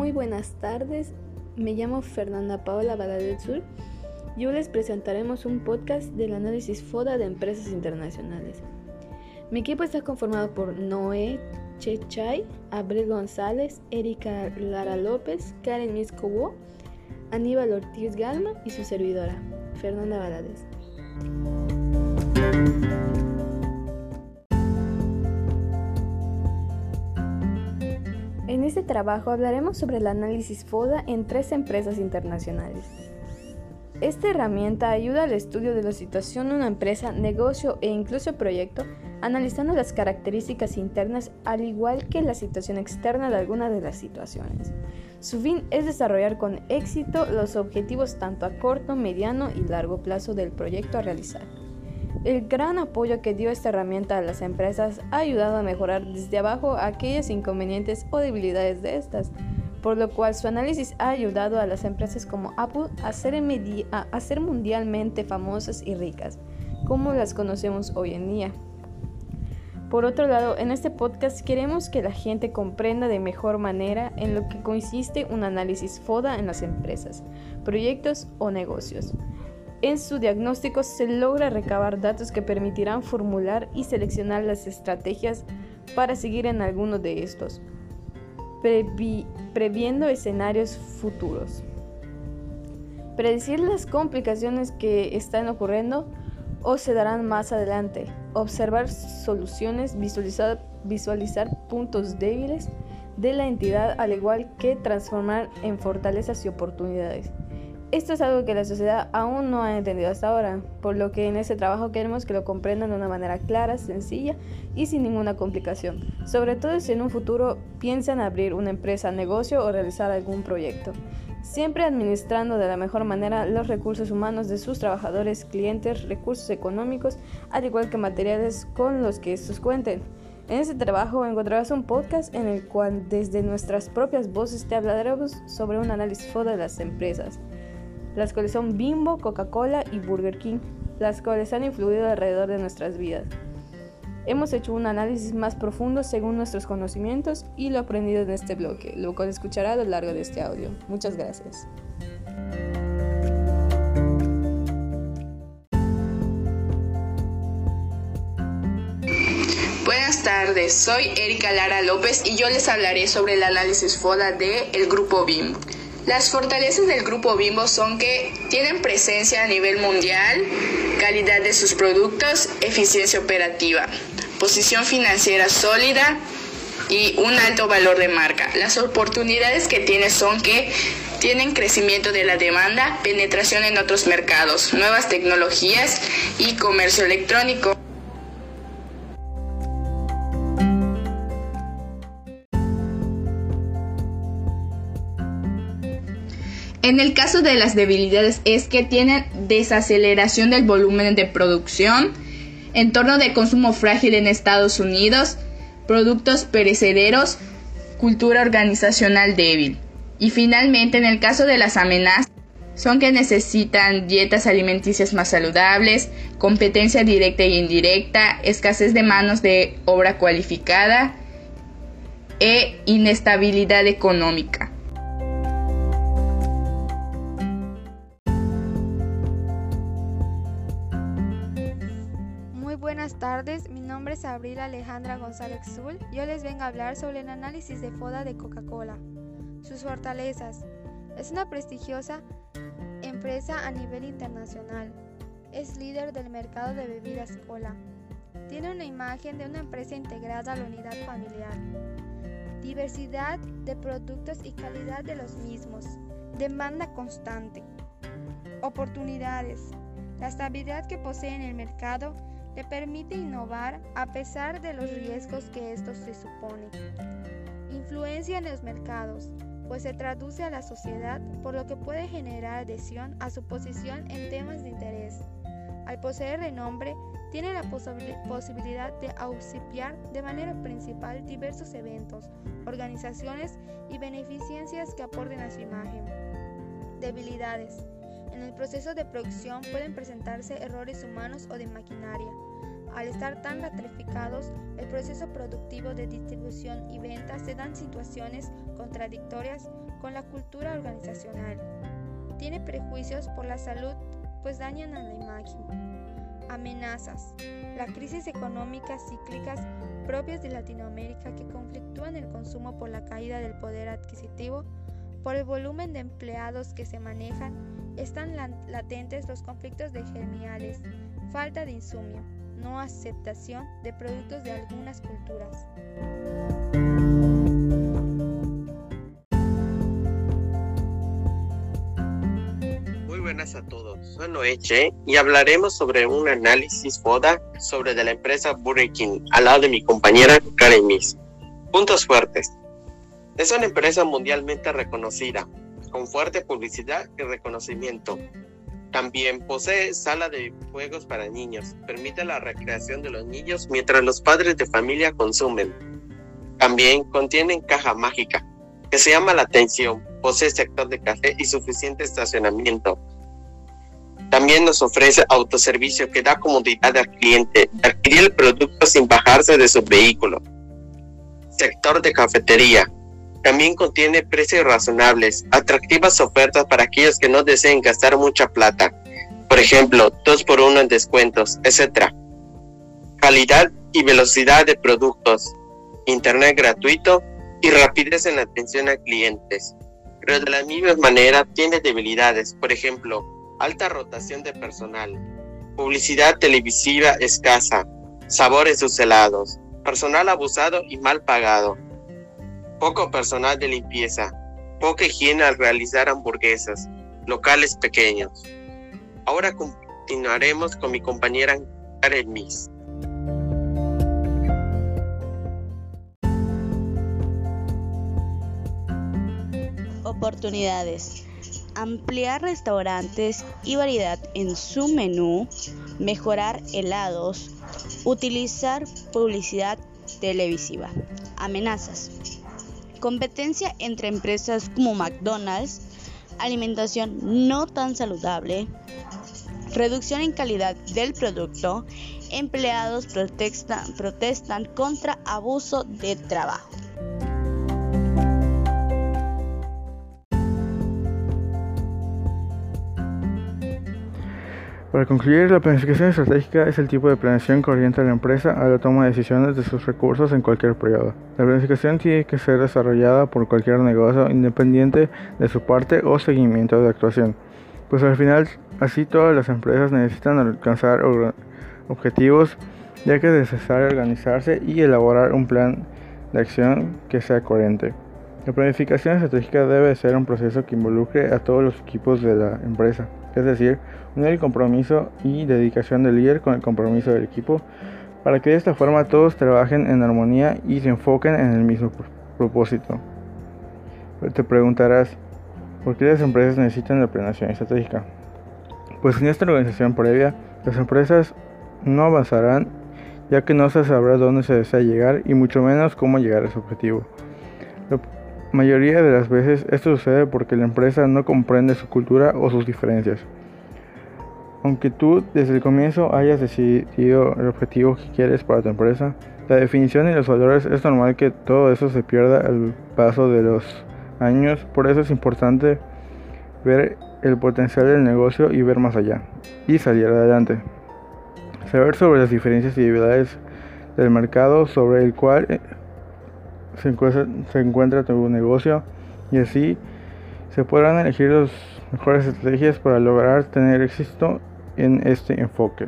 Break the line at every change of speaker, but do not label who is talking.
Muy buenas tardes, me llamo Fernanda Paola Valadez Sur y hoy les presentaremos un podcast del análisis FODA de empresas internacionales. Mi equipo está conformado por Noé Chechay, Abril González, Erika Lara López, Karen Miscobo, Aníbal Ortiz Galma y su servidora, Fernanda Valadez. En este trabajo hablaremos sobre el análisis FODA en tres empresas internacionales. Esta herramienta ayuda al estudio de la situación de una empresa, negocio e incluso proyecto, analizando las características internas al igual que la situación externa de alguna de las situaciones. Su fin es desarrollar con éxito los objetivos tanto a corto, mediano y largo plazo del proyecto a realizar. El gran apoyo que dio esta herramienta a las empresas ha ayudado a mejorar desde abajo aquellos inconvenientes o debilidades de estas, por lo cual su análisis ha ayudado a las empresas como Apple a ser, a ser mundialmente famosas y ricas, como las conocemos hoy en día. Por otro lado, en este podcast queremos que la gente comprenda de mejor manera en lo que consiste un análisis FODA en las empresas, proyectos o negocios. En su diagnóstico se logra recabar datos que permitirán formular y seleccionar las estrategias para seguir en alguno de estos, previendo escenarios futuros. Predecir las complicaciones que están ocurriendo o se darán más adelante. Observar soluciones, visualizar, visualizar puntos débiles de la entidad, al igual que transformar en fortalezas y oportunidades. Esto es algo que la sociedad aún no ha entendido hasta ahora, por lo que en este trabajo queremos que lo comprendan de una manera clara, sencilla y sin ninguna complicación, sobre todo si en un futuro piensan abrir una empresa, negocio o realizar algún proyecto, siempre administrando de la mejor manera los recursos humanos de sus trabajadores, clientes, recursos económicos, al igual que materiales con los que estos cuenten. En este trabajo encontrarás un podcast en el cual desde nuestras propias voces te hablaremos sobre un análisis foto de las empresas las cuales son Bimbo, Coca-Cola y Burger King, las cuales han influido alrededor de nuestras vidas. Hemos hecho un análisis más profundo según nuestros conocimientos y lo aprendido en este bloque, lo cual escuchará a lo largo de este audio. Muchas gracias.
Buenas tardes, soy Erika Lara López y yo les hablaré sobre el análisis FODA de el grupo BIM. Las fortalezas del grupo Bimbo son que tienen presencia a nivel mundial, calidad de sus productos, eficiencia operativa, posición financiera sólida y un alto valor de marca. Las oportunidades que tiene son que tienen crecimiento de la demanda, penetración en otros mercados, nuevas tecnologías y comercio electrónico. En el caso de las debilidades es que tienen desaceleración del volumen de producción, entorno de consumo frágil en Estados Unidos, productos perecederos, cultura organizacional débil. Y finalmente, en el caso de las amenazas, son que necesitan dietas alimenticias más saludables, competencia directa e indirecta, escasez de manos de obra cualificada e inestabilidad económica.
Abril Alejandra González Zul. Yo les vengo a hablar sobre el análisis de FODA de Coca-Cola. Sus fortalezas. Es una prestigiosa empresa a nivel internacional. Es líder del mercado de bebidas cola. Tiene una imagen de una empresa integrada a la unidad familiar. Diversidad de productos y calidad de los mismos. Demanda constante. Oportunidades. La estabilidad que posee en el mercado le permite innovar a pesar de los riesgos que esto se supone. Influencia en los mercados, pues se traduce a la sociedad por lo que puede generar adhesión a su posición en temas de interés. Al poseer renombre, tiene la posibilidad de auxiliar de manera principal diversos eventos, organizaciones y beneficencias que aporten a su imagen. Debilidades. En el proceso de producción pueden presentarse errores humanos o de maquinaria. Al estar tan ratificados, el proceso productivo de distribución y venta se dan situaciones contradictorias con la cultura organizacional. Tiene prejuicios por la salud, pues dañan a la imagen. Amenazas. La crisis económica cíclicas propias de Latinoamérica que conflictúan el consumo por la caída del poder adquisitivo, por el volumen de empleados que se manejan, están latentes los conflictos de germiales, falta de insumio, no aceptación de productos de algunas culturas.
Muy buenas a todos, soy Noeche y hablaremos sobre un análisis FODA sobre de la empresa Burger King al lado de mi compañera Karen Miss. Puntos fuertes. Es una empresa mundialmente reconocida, con fuerte publicidad y reconocimiento, también posee sala de juegos para niños. Permite la recreación de los niños mientras los padres de familia consumen. También contiene caja mágica, que se llama la atención. Posee sector de café y suficiente estacionamiento. También nos ofrece autoservicio que da comodidad al cliente de adquirir el producto sin bajarse de su vehículo. Sector de cafetería también contiene precios razonables, atractivas ofertas para aquellos que no deseen gastar mucha plata. Por ejemplo, 2 por 1 en descuentos, etc. Calidad y velocidad de productos, internet gratuito y rapidez en la atención a clientes. Pero de la misma manera tiene debilidades, por ejemplo, alta rotación de personal, publicidad televisiva escasa, sabores helados, personal abusado y mal pagado poco personal de limpieza, poca higiene al realizar hamburguesas, locales pequeños. Ahora continuaremos con mi compañera Karen Miss.
Oportunidades. Ampliar restaurantes y variedad en su menú, mejorar helados, utilizar publicidad televisiva. Amenazas competencia entre empresas como McDonald's, alimentación no tan saludable, reducción en calidad del producto, empleados protestan contra abuso de trabajo.
Para concluir, la planificación estratégica es el tipo de planeación que orienta a la empresa a la toma de decisiones de sus recursos en cualquier periodo. La planificación tiene que ser desarrollada por cualquier negocio independiente de su parte o seguimiento de actuación, pues al final así todas las empresas necesitan alcanzar objetivos ya que es necesario organizarse y elaborar un plan de acción que sea coherente. La planificación estratégica debe ser un proceso que involucre a todos los equipos de la empresa es decir, unir el compromiso y dedicación del líder con el compromiso del equipo, para que de esta forma todos trabajen en armonía y se enfoquen en el mismo propósito. te preguntarás, ¿por qué las empresas necesitan la planeación estratégica? Pues sin esta organización previa, las empresas no avanzarán ya que no se sabrá dónde se desea llegar y mucho menos cómo llegar a ese objetivo mayoría de las veces esto sucede porque la empresa no comprende su cultura o sus diferencias. Aunque tú desde el comienzo hayas decidido el objetivo que quieres para tu empresa, la definición y los valores es normal que todo eso se pierda al paso de los años, por eso es importante ver el potencial del negocio y ver más allá y salir adelante. Saber sobre las diferencias y debilidades del mercado sobre el cual se encuentra, se encuentra tu negocio y así se podrán elegir las mejores estrategias para lograr tener éxito en este enfoque.